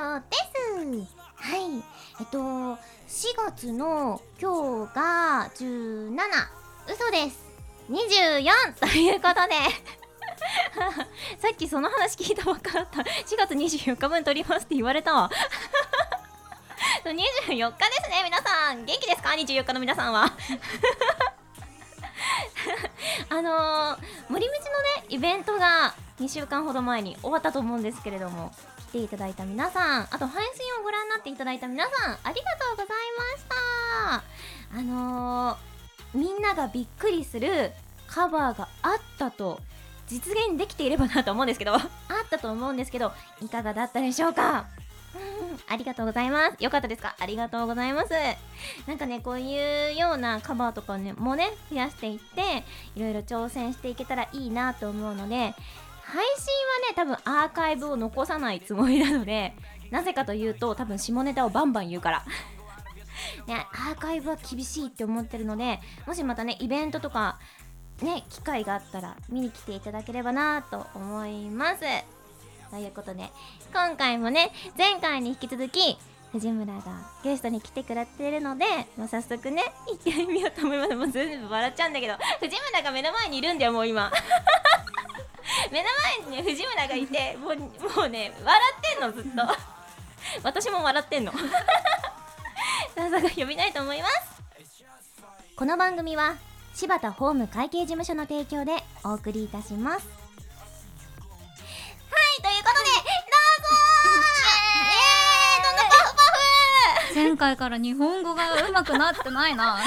森千里です。はい。えっと4月の今日が17嘘です。24ということで。さっきその話聞いたばっかだった。4月24日分撮りますって言われたわ。24日ですね皆さん。元気ですか？24日の皆さんは。あのー、森道のねイベントが2週間ほど前に終わったと思うんですけれども。ていただいた皆さんあと配信をご覧になっていただいた皆さんありがとうございましたあのー、みんながびっくりするカバーがあったと実現できていればなと思うんですけど あったと思うんですけどいかがだったでしょうか？ありがとうございます。よかったですか？ありがとうございます。なんかね、こういうようなカバーとかね、もね、増やしていって、いろいろ挑戦していけたらいいなと思うので、配信はね、多分アーカイブを残さないつもりなので、なぜかというと、多分下ネタをバンバン言うから。ね、アーカイブは厳しいって思ってるので、もしまたね、イベントとか、ね、機会があったら見に来ていただければなと思います。ということで今回もね前回に引き続き藤村がゲストに来てくれてるのでもう早速ね行ってみようと思いますもう全部笑っちゃうんだけど藤村が目の前にいるんだよもう今 目の前にね藤村がいてもうもうね笑ってんのずっと。私も笑ってんの。早速呼びたいと思います。この番組は柴田法務会計事務所の提供でお送りいたします。ということでどうぞえー、どんどんパフパフ前回から日本語が上手くなってないな。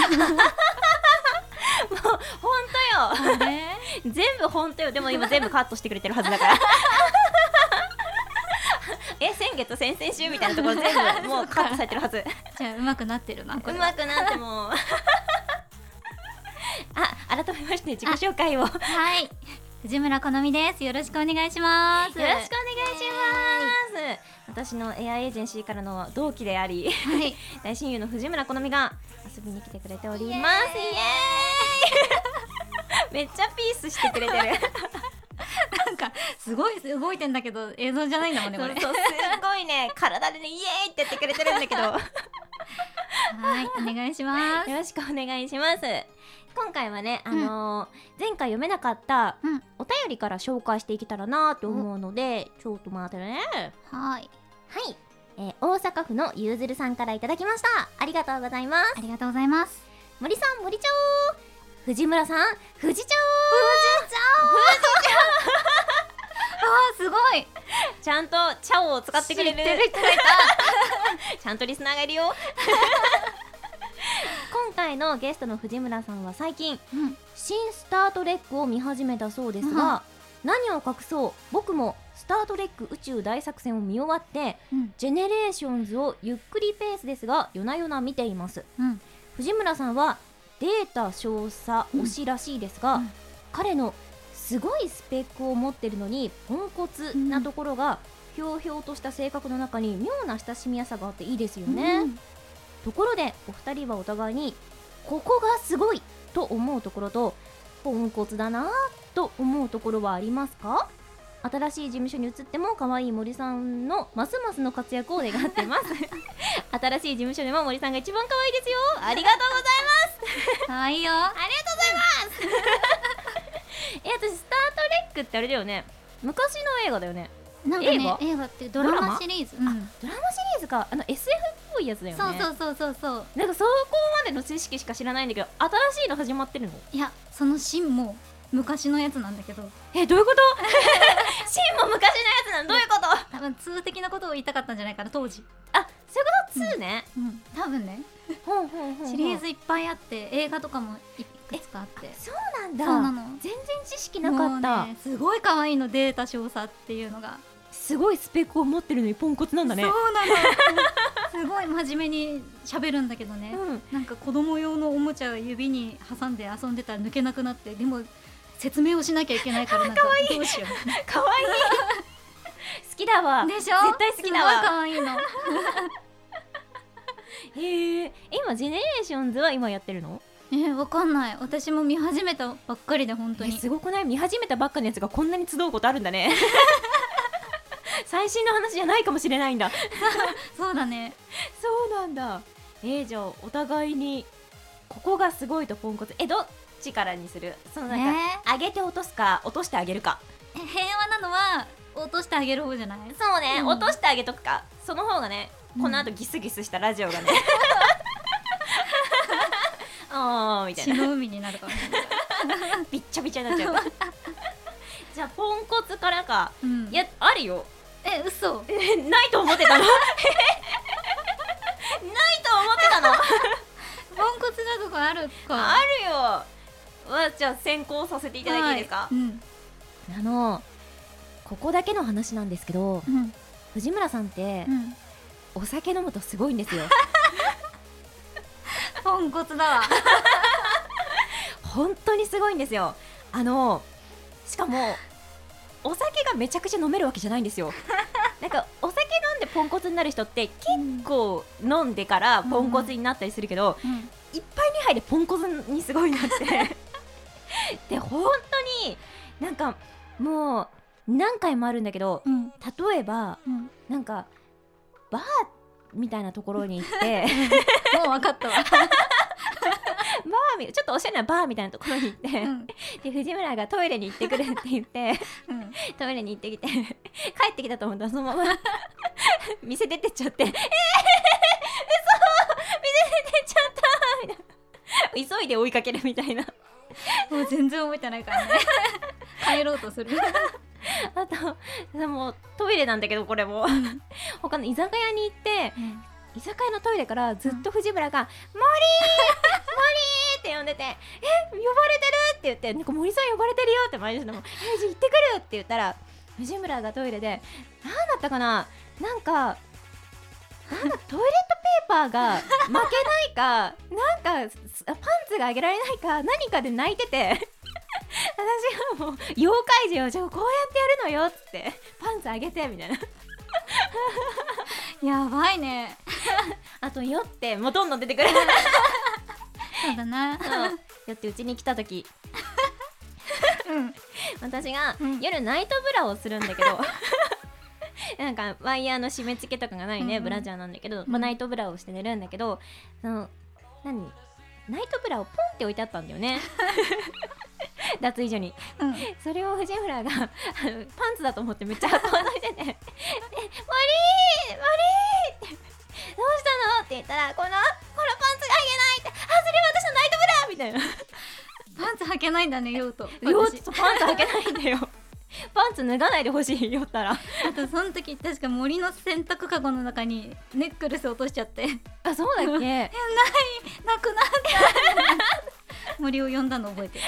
もう本当よ全部本当よ。でも今全部カットしてくれてるはずだから。え先月先々週みたいなところ全部もうカットされてるはず。じゃあ上手くなってるな上手くなっても あ改めまして自己紹介を。はい。藤村好みです。よろしくお願いします。よろしくお願いします。私のエアエージェンシーからの同期であり、はい、大親友の藤村好みが遊びに来てくれております。イエーイめっちゃピースしてくれてる。なんかすごい動いてんだけど映像じゃないんだもんねこれ。そうすごいね体でねイエーイってやってくれてるんだけど。はいお願いします。よろしくお願いします。今回はね、あのー前回読めなかったお便りから紹介していけたらなと思うので、ちょっと待ってね。はい。はい、えー大阪府のゆうずるさんからいただきました。ありがとうございます。ありがとうございます。森さん森ちゃお藤村さん藤ちゃお藤ちゃ あーすごい。ちゃんと「チャオ」を使ってくれる。ちゃんとリスナーがいるよ。今回のゲストの藤村さんは最近、うん、新スタートレックを見始めたそうですが、うん、何を隠そう？僕もスタートレック宇宙大作戦を見終わって、うん、ジェネレーションズをゆっくりペースですが夜な夜な見ています、藤村さんはデータ少佐推しらしいですが、彼のすごいスペックを持ってるのにポンコツなところが、ひょうひょうとした性格の中に妙な親しみやすさがあっていいですよね、うん、ところでお二人はお互いにここがすごいと思うところとポンコツだなと思うところはありますか？新しい事務所に移っても可愛い森さんのますますの活躍を願っています。新しい事務所でも森さんが一番可愛いですよ。ありがとうございます可愛いよ。ありがとうございます。え私スタートレックってあれだよね。昔の映画だよね。なんかね映画？ってドラマシリーズ、うん、ドラマシリーズか。あの SF っぽいやつだよね。そうそうそうそうなんかそこまでの知識しか知らないんだけど新しいの始まってるの？いやそのシーンも昔のやつなんだけど。えどういうこと？シーンも昔のやつなのどういうこと？多分通的なことを言いたかったんじゃないかな当時。あ2ね、うん、うん、多分ね。シリーズいっぱいあって映画とかもいくつかあって。そうなんだ。そうなの。全然知識なかった、ね、すごい可愛いのデータ少佐っていうのが。すごいスペックを持ってるのにポンコツなんだね。そうなの。すごい真面目に喋るんだけどね、うん、なんか子供用のおもちゃを指に挟んで遊んでたら抜けなくなってでも説明をしなきゃいけないからなんかどうしよう。かわい。い 好きだわ。でしょ？絶対好きだわ。かわいいのへえ今ジェネレーションズは今やってるの？えー、わかんない。私も見始めたばっかりで本当に。すごくない？見始めたばっかのやつがこんなに集うことあるんだね。最新の話じゃないかもしれないんだ。そうだね。そうなんだ。えー、じゃあお互いにここがすごいとポンコツ。えどっちからにする？そのなんか、上げて落とすか落としてあげるか。平和なのは落としてあげる方じゃない？そうね、うん。落としてあげとくか。その方がねこの後ギスギスしたラジオがね。あーみたいな。海になるかもしれない。びっちゃびちゃになっちゃう。じゃあポンコツからか。うん。いやあるよ。え嘘。えないと思ってたの？ないと思ってたの？ポンコツなとこあるか。あるよ。わじゃあ先行させていただいていいですか、はい。うん。あのここだけの話なんですけどうん。藤村さんってうんお酒飲むとすごいんですよ。ポンコツだわ。本当にすごいんですよ。あのしかもお酒がめちゃくちゃ飲めるわけじゃないんですよ。なんかお酒飲んでポンコツになる人って結構飲んでからポンコツになったりするけど、うん。いっぱい2杯でポンコツにすごいなって。で本当になんかもう何回もあるんだけどうん。例えばうん。なんかバーみたいなところに行って。もう分かったわ。バーみちょっとおしゃれなバーみたいなところに行って、うん。で藤村がトイレに行ってくるって言って。うん。トイレに行ってきて。帰ってきたと思った。らそのまま。店出てっちゃって「えー、嘘！店出てっちゃった」みたいな。急いで追いかけるみたいな。もう全然覚えてないからね。帰ろうとする あとでもトイレなんだけどこれも他の居酒屋に行って居酒屋のトイレからずっと藤村が「森森!」って呼んでて「え呼ばれてる!」って言ってなんか森さん呼ばれてるよって毎日でも「えじ行ってくる!」って言ったら藤村がトイレで何だったかな？なんかなんかトイレットペーパーが 負けないかなんかすパンツが上げられないか何かで泣いてて私はもう妖怪児をじゃあこうやってやるのよっつってパンツ上げてみたいな。やばいね。あと酔ってもうどんどん出てくる。そうだな。そう。酔ってうちに来た時。うん。私がうん。夜ナイトブラをするんだけど なんかワイヤーの締め付けとかがないね、うんうん。ブラジャーなんだけど、うん。まあ、ナイトブラをして寝るんだけどその何？ナイトブラをポンって置いてあったんだよね 脱衣所に。うん。それを藤村があのパンツだと思ってめっちゃ運んでてて「えマリーマリー!」って「どうしたの?」って言ったら「このこのパンツが履けない」って「あそれ私のナイトブラ!」みたいな。パンツ履けないんだね酔うとよ私。っとパンツ履けないんだよ。パンツ脱がないでほしいよったら。あとその時確か森の洗濯かごの中にネックレス落としちゃって。あそうだっけ？なくなった森を呼んだの覚えてる。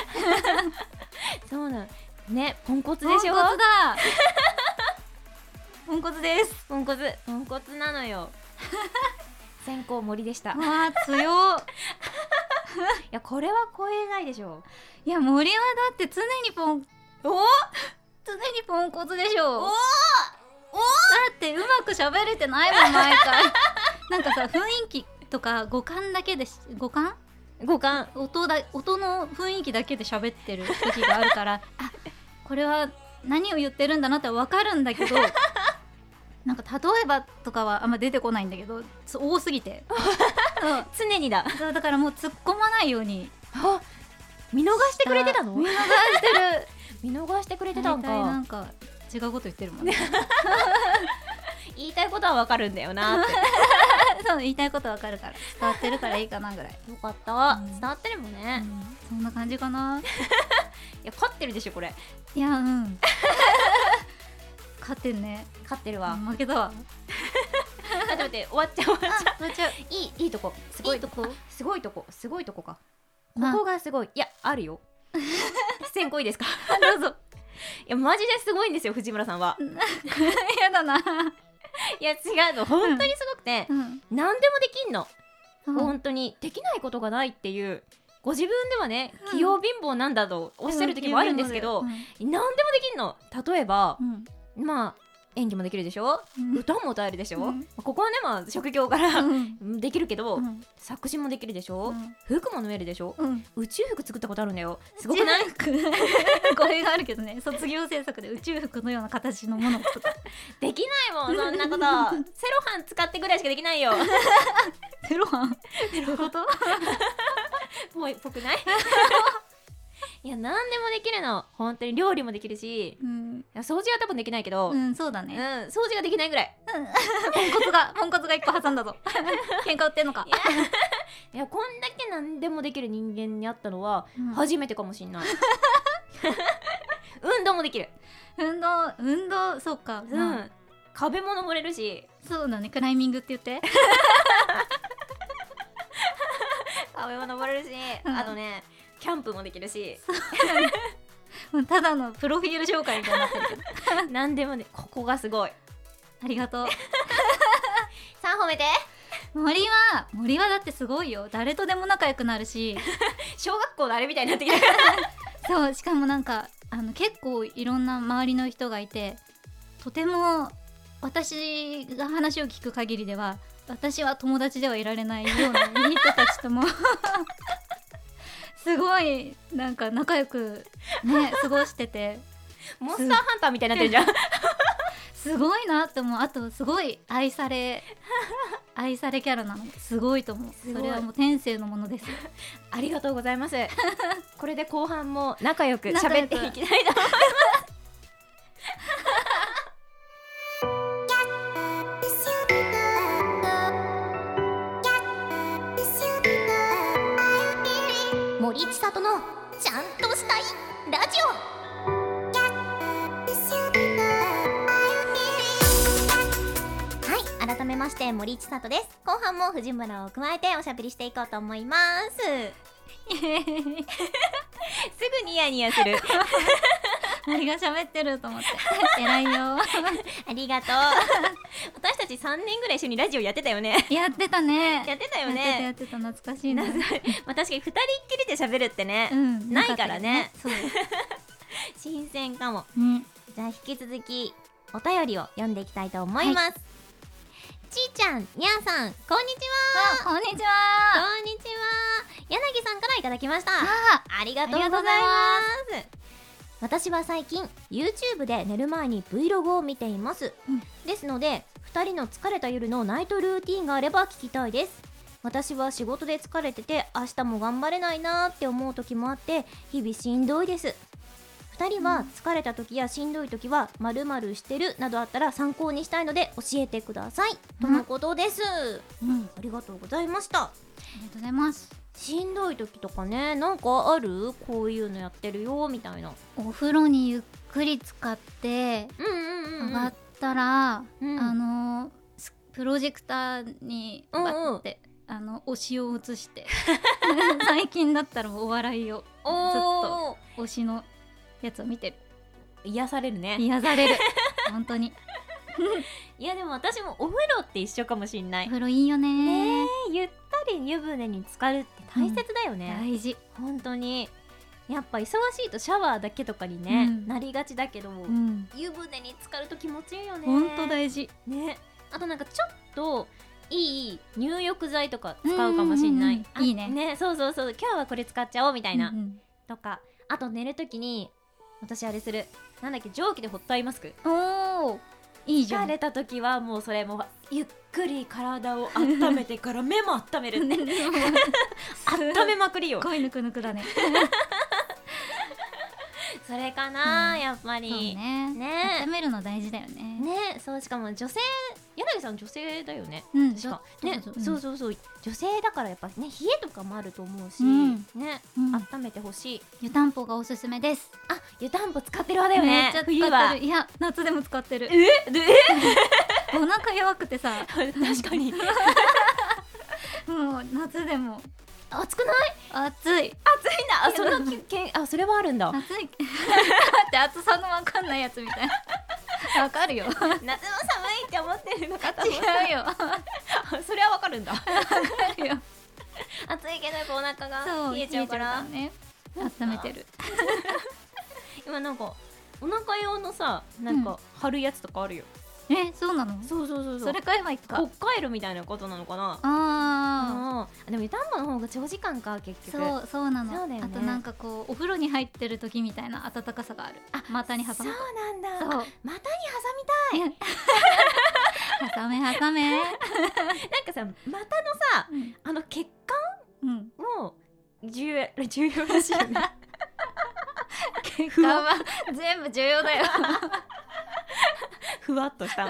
そうなんねポンコツポンコツでしょだ。ポンコツです。ポンコツ。ポンコツなのよ。先行森でした。い わあ強っ。やこれは超えないでしょ。いや森はだって常にポンお？常にポンコツでしょ。お？だってうまく喋れてないもん毎回。なんかさ雰囲気とか五感だけでし五感？五感音だ音の雰囲気だけで喋ってる時があるから あこれは何を言ってるんだなって分かるんだけど なんか例えばとかはあんま出てこないんだけどつ多すぎて。うん。常にだ。そうだからもう突っ込まないように。あ見逃してくれてたの？見逃してる。見逃してくれてた大んか。体なんか違うこと言ってるもんね。言いたいことはわかるんだよなってそう言いたいこと分かるから。伝わってるからいいかなぐらい、よかった、うん。伝わってるもんうね、ん、そんな感じかな？いや勝ってるでしょこれ。いやうん。勝ってんね。勝ってるわ、負けたわ。あ待って待って終わっちゃう終わっちゃう。ちゃいいいいとこ。すごいとこ。すごいとこ。すごいとこか。こまあ。こがすごい。いやあるよ。先行いいですか？どうぞ。いやマジですごいんですよ藤村さんは。やだな、いや違うの。本当にすごくて、うん。何でもできんの、う。ん本当にできないことがないっていう。ご自分ではねうん。器用貧乏なんだとおっしゃる時もあるんですけど、うん。何でもできんの。例えばうん。まあ演技もできるでしょ、うん。歌も歌えるでしょ、うん。ここはねまあ職業から、うん。できるけど、うん。作詞もできるでしょ、うん。服も縫えるでしょ、うん。宇宙服作ったことあるんだよ。すごくない？宇宙服。語弊があるけどね。卒業制作で宇宙服のような形のものを作った。できないもんそんなこと。セロハン使ってぐらいしかできないよ。セロハン？どういうこと？ぽいぽくない？いや何でもできるの。本当に料理もできるし。うん、いや掃除は多分できないけど、うん、そうだうんね、掃除ができないぐらい。ポンコツが ポンコツが一個挟んだぞ。喧嘩売ってんのか。いや。こんだけ何でもできる人間に会ったのはうん。初めてかもしんない、運動もできる。運動運動そうか、うん、まあ。壁も登れるし。そうだね。クライミングって言って。壁も登れるし、うん。あとねキャンプもできるし。ただのプロフィール紹介みたいになってるけど。何でもねここがすごい。ありがとう。さあ褒めて。森は森はだってすごいよ。誰とでも仲良くなるし。小学校のあれみたいになってきたそうしかもなんかあの結構いろんな周りの人がいてとても私が話を聞く限りでは私は友達ではいられないような人たちともすごいなんか仲良くね 過ごしてて。モンスターハンターみたいになってるじゃん。すごいなって思う。あとすごい愛され愛されキャラなの。すごいと思う。それはもう天性のものです。ありがとうございます。これで後半も仲良く仲良く。喋っていきたいと思いますことのちゃんとしたいラジオ。はい改めまして森千里です。後半も藤村を加えておしゃべりしていこうと思います。すぐニヤニヤする。森が喋ってると思って。偉いよ。ありがとう。私たち3年ぐらい一緒にラジオやってたよね。やってたね。やってたよやねってたやってた。懐かしいなまあ確かに2人っきりで喋るってね、うんないからね。そう。新鮮かも。ね。じゃあ引き続きお便りを読んでいきたいと思います、ちーちゃんにゃーさんこんにちあこんにちは。はこんにちは。柳さんからいただきました。あありがとうございます私は最近 YouTube で寝る前に Vlog を見ています、うん。ですので2人の疲れた夜のナイトルーティンがあれば聞きたいです。私は仕事で疲れてて明日も頑張れないなーって思う時もあって日々しんどいです。2人は疲れた時やしんどい時はまるまるしてるなどあったら参考にしたいので教えてください、とのことです。うん。ありがとうございました。ありがとうございますしんどい時とかねなんかある？こういうのやってるよみたいな。お風呂にゆっくり使ってうんうんうん、上がったら、うん。あのスプロジェクターにうんうん。バッて、あの推しを映して。最近だったらお笑いを。おお推しのやつを見てる。癒されるね。癒される。本当に。いやでも私もお風呂って一緒かもしんない。お風呂いいよねねえゆったり湯船に浸かるって大切だよね、大事。本当に。やっぱ忙しいとシャワーだけとかにね、うん。なりがちだけど、うん。湯船に浸かると気持ちいいよね。本当大事。ね。あとなんかちょっといい入浴剤とか使うかもしんない、うんうんうんいいね。あねそうそうそう。今日はこれ使っちゃおうみたいな、うんうん。とか。あと寝るときに私あれする。なんだっけ蒸気でホットアイマスクおおいいじゃん。疲れた時はもうそれもうゆっくり体を温めてから目も温めるって。温めまくりよ。すごいぬくぬくだねそれかな、うん。やっぱり。ね。ね。温めるの大事だよね。ねそうしかも女性柳さん女性だよね。うん確か。そうねそうそうそうそう女性だからやっぱね冷えとかもあると思うし、うん。ねうん。温めてほしい。湯たんぽがおすすめです。あ湯たんぽ使ってるわだよねめっちゃ使ってる。いや夏でも使ってる。えで お腹弱くてさ。え確かに。もう夏でも。暑くない？暑い。暑そのきけん あそれはあるんだ。暑い。って暑さのわかんないやつみたいな。わかるよ。夏の寒いって思ってるのか違うよ。それはわかるんだ。かるよ。暑いけどやっぱお腹が冷えちゃうから。ね。温めてる。今なんかお腹用のさなんか貼るやつとかあるよ、えそうなの？そうそうそうそれ買えばいいか。北海道みたいなことなのかな？ああでも湯たんぽの方が長時間か結あ局。そうそうなの。そうだよね。あとなんかこうお風呂に入ってる時みたいな暖かさがある。あ股に挟そうむなんだ。そう。あ股に挟み挟め 挟め。たいなんかさ股のさうん。あの血うん。管も重要重要らしいよね。血管は全部重要だよ ふわっとした。あ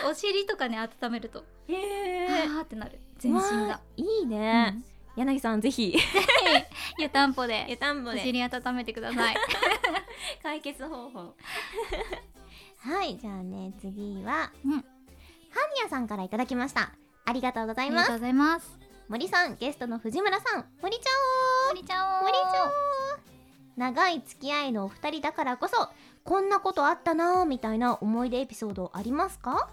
とお尻とかね温めると。へえはーってなる。全身が。いいね、柳さんぜひ。湯たんぽで。湯たんぽで。お尻温めてください。解決方法。はいじゃあね次はうん。ハンさんからいただきました。ありがとうございます。ありがとうございます。森さんゲストの藤村さん。森ちゃお森ちゃお森ちゃお長い付き合いのお二人だからこそこんなことあったなーみたいな思い出エピソードありますか？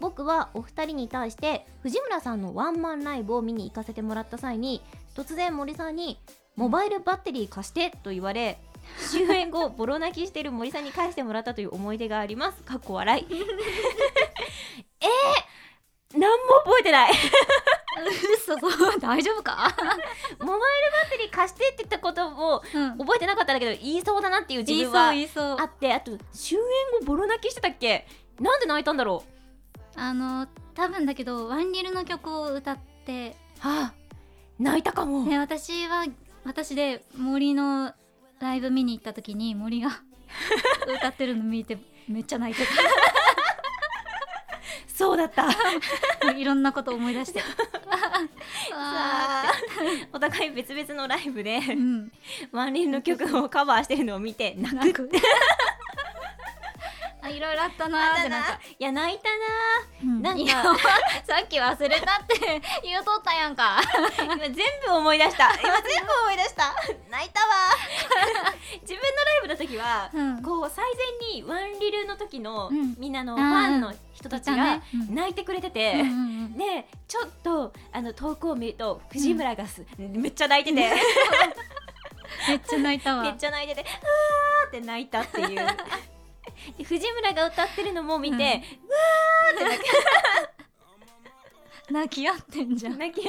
僕はお二人に対して藤村さんのワンマンライブを見に行かせてもらった際に突然森さんに「モバイルバッテリー貸して」と言われ終演後ボロ泣きしてる森さんに返してもらったという思い出があります。かっこ笑い。えー、何も覚えてない。嘘そう大丈夫か？モバイルバッテリー貸してって言ったことをうん。覚えてなかったんだけど言いそうだなっていう自分はあってあと終演後ボロ泣きしてたっけ？なんで泣いたんだろあの多分だけどワンリルの曲を歌ってうはあ泣いたかも、ね私は私で森のライブ見に行った時に森が 歌ってるの見てめっちゃ泣いてそうだった。た いろんなこと思い出して。お互い別々のライブでうん。ワンリンの曲をカバーしてるのを見て泣泣く。くあいろいろあったなー。ってな。んかいや泣いたうん。なんか さっき忘れたって言うとったやんか。な 今全部思い出した。今全部思い出した。泣いたわ。自分のライブの時は、うん。こう最前にワンリルの時の、うん。みんなのファンの人たちが泣いてくれてて、うんうんうんでちょっとあの遠くを見ると藤村がす、めっちゃ泣いてて。めっちゃ泣いたわ。めっちゃ泣いててうわーって泣いたっていうで藤村が歌ってるのも見て、泣き合ってんじゃん。泣き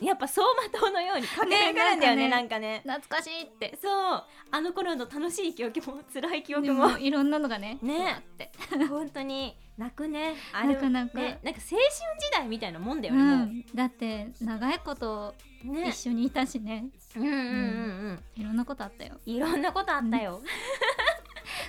やっぱ走馬灯のように駆け巡るんだよねねなんかね。懐かしいって。そう。あの頃の楽しい記憶も辛い記憶でももいろんなのがねね。あって。本当に泣くね。あれ泣く泣く。ねなんか青春時代みたいなもんだようね、もんだって長いことうね。一緒にいたしね。うんうんうんうん。いろんなことあったよ。いろんなことあったよ、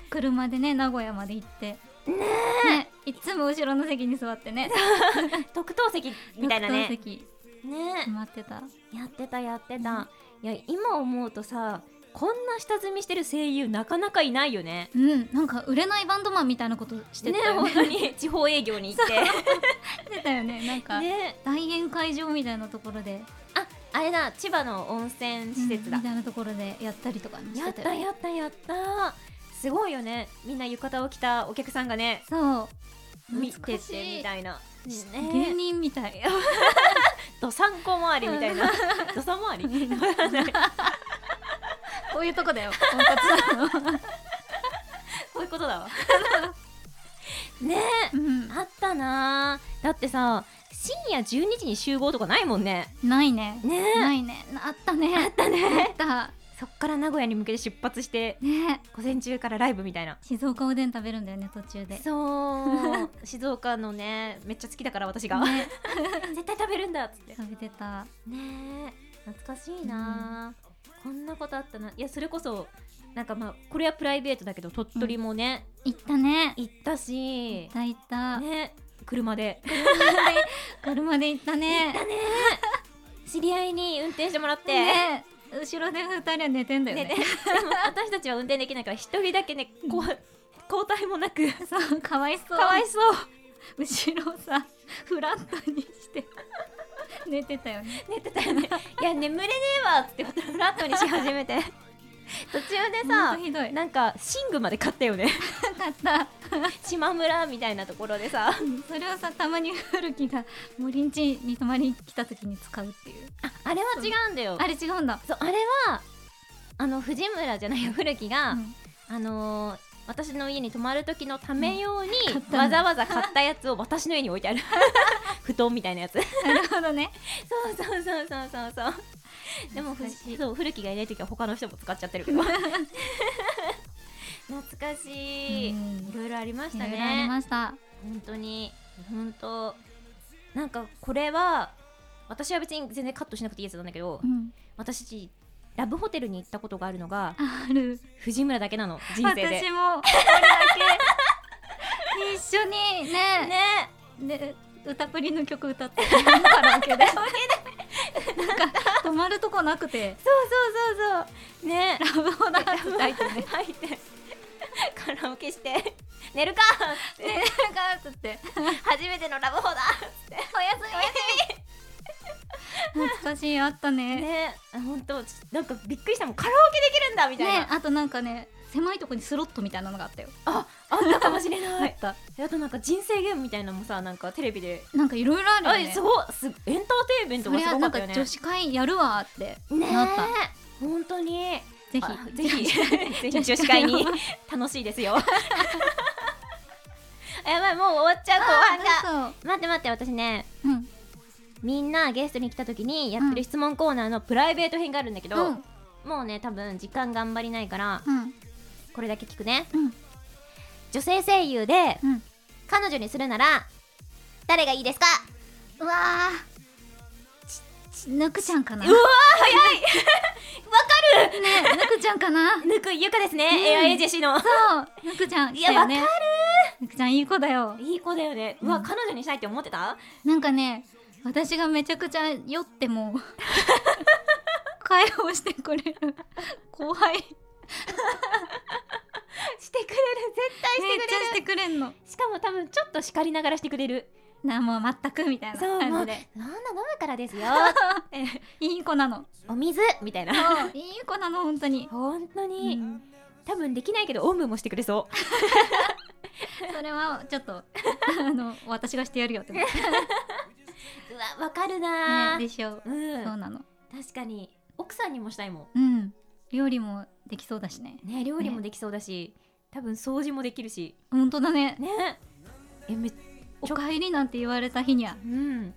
車でね名古屋まで行って。ねねいつも後ろの席に座ってね。特等席みたいなね。特等席。ね待ってた。やってたやってた、いや今思うとさこんな下積みしてる声優なかなかいないよね。うん。なんか売れないバンドマンみたいなことしてねたよね。本当に。地方営業に行って。してたよね。なんかね大宴会場みたいなところで。ああれだ。千葉の温泉施設だ。うん。み、たいなところでやったりとかね。しやってたやったやったすごいよね。みんな浴衣を着たお客さんがね。そう。見ててい。みたいな。芸ね。人みたい。どさんこ周りみたいな。どさ回り？こういうとこだよ。こういうことだわ。ね。うん。あったな。だってさ深夜12時に集合とかないもんね。ないね。ね。ないね。あったね。あったね。あったそっから名古屋に向けて出発してね。午前中からライブみたいな。静岡おでん食べるんだよね途中で。そう。静岡のねめっちゃ好きだから私が、ね絶対食べるんだっつって。食べてた。ね。え懐かしいな、こんなことあったな。いやそれこそなんかまあこれはプライベートだけど鳥取もね、行ったね。行ったし。行った行った。ね。車で。車で行ったね。だね。知り合いに運転してもらって、ね後ろで二人は寝てんだよね。ね 私たちは運転できないから一人だけねこう交代もなく。そうかわいそう。かわいそう。後ろをさフラットにして寝てたよね。寝てたよね。いや眠れねえわってフラットにし始めて 途中でさとひどい。なんか寝具まで買ったよね。買った。島村みたいなところでさ。それをさたまに古木が森ん家に泊まりに来た時に使うっていう。ああれは違うんだよ。あれ違うんだ、そうあれはあの藤村じゃないよ古木が、うん。あのー私の家に泊まる時のため用に、買ったんだわざわざ買ったやつを私の家に置いてある。布団みたいなやつ。なるほどね。そうそうそうそうそう。そうでもそう古木がいない時は他の人も使っちゃってるけど。懐かしい、うん。いろいろありましたいろいろありねました。本当に。本当。なんかこれは私は別に全然カットしなくていいやつなんだけど、うん。私ラブホテルに行ったことがあるのがある。藤村だけなの人生で。私もこれだけ。一緒にね。ね。で歌プリの曲歌ってカラオケで。なんか止まるとこなくて。そうそうそうそう。ね。ラブホだって歌いてね入って。カラオケして。寝るかって、ねなんかつって。初めてのラブホだって懐かしいあったね。ねね本当なんかびっくりしたもんカラオケできるんだみたいな、あとなんかね狭いとこにスロットみたいなのがあったよ。ああったかもしれない。あった。あとなんか人生ゲームみたいなのもさなんかテレビで。なんかいろいろあるよあねすごいすエンターテインメントがすごかったよね。女子会やるわってねなった。本当に。ぜひあぜひ。ぜひ女子会に。楽しいですよ。やばいもう終わっちゃう後半が。あ待って待って私ね。うんみんなゲストに来た時にやってる質問コーナーのプライベート編があるんだけど、うん。もうね多分時間頑張りないからうん。これだけ聞くね。うん。女性声優でうん。彼女にするなら誰がいいですか？うわー。ぬくちゃんかな？うわー早い！わかる！ねぬくちゃんかな？ぬくゆかですね、うん。エアエージェシの。そう。ぬくちゃんいや来たよねぬくちゃんいい子だよ。いい子だよね、ううん。わ彼女にしたいって思ってた？なんかね私がめちゃくちゃ酔っても会話をしてくれる後輩めっしてくれる絶対してくれる。ちゃしてくれんの。しかも多分ちょっと叱りながらしてくれる。なもう全くみたいなそうもう感じで。そんな飲むからですよ。いい子なの。お水みたいな。いい子なの本当に、本当うに、ん。多分できないけどおんぶもしてくれそ それはちょっとあの私がしてやるよって思ってう うわわかるな。ー、ねでしょう。うん。そうなの。確かに。奥さんにもしたいもうん。料理もできそうだしね。んね料理もできそうだし、多分掃除もできるし。本当だね。ね。えめおかえりなんて言われた日にはうん。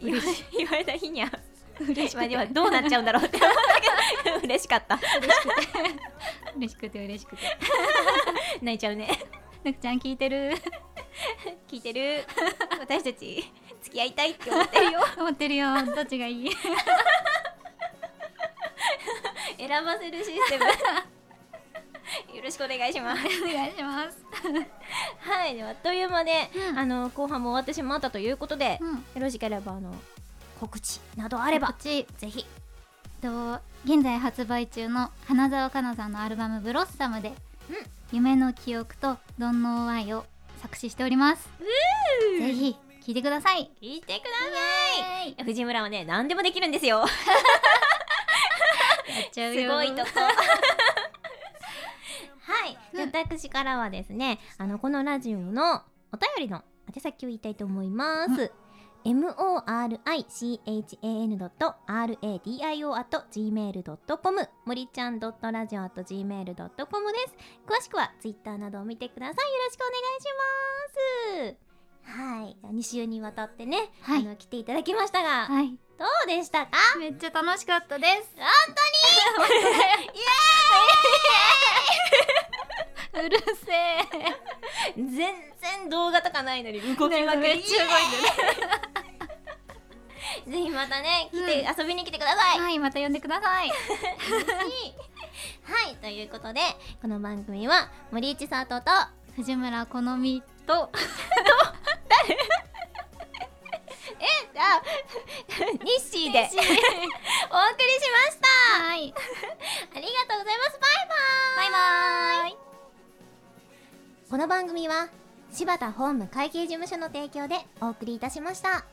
言わ言われた日には嬉しくて。まあではどうなっちゃうんだろう。って思った。けど嬉しかった嬉しくて嬉しくて。泣いちゃうね。ぬくちゃん聞いてる。聞いてる。私たち付き合いたいって思ってるよ。思ってるよ。どっちがいい？選ばせるシステム。よろしくお願いします。お願いします。はいではあっという間で、うん。あの後半も終わってしまったということで、うん。よろしければあの告知などあればこっちぜひ。と現在発売中の花澤香菜さんのアルバム「ブロッサムで」うん。夢の記憶と「ドンノーワイ」を作詞しております。ぜひ聴いてください。聞いてください。藤村はね何でもできるんですよ。すごいとこ。はい、うん。私からはですねあのこのラジオのお便りの宛先を言いたいと思います、morichan.radio.gmail.com 森ちゃん .radio.gmail.com です。詳しくはツイッターなどを見てください。よろしくお願いしますはい。2週にわたってね、はい。あの来ていただきましたが、はい。どうでしたか？めっちゃ楽しかったです。本当に？うるせえ。全然動画とかないのに動きまくり、ねめっちゃ動いてるぜひまたね来て、う遊びに来てください。はいまた呼んでください。はいということでこの番組は森市佐藤と藤村好みと あ 日誌で。お送りしました。はい。ありがとうございます。バイババイバーイ。この番組は柴田法務会計事務所の提供でお送りいたしました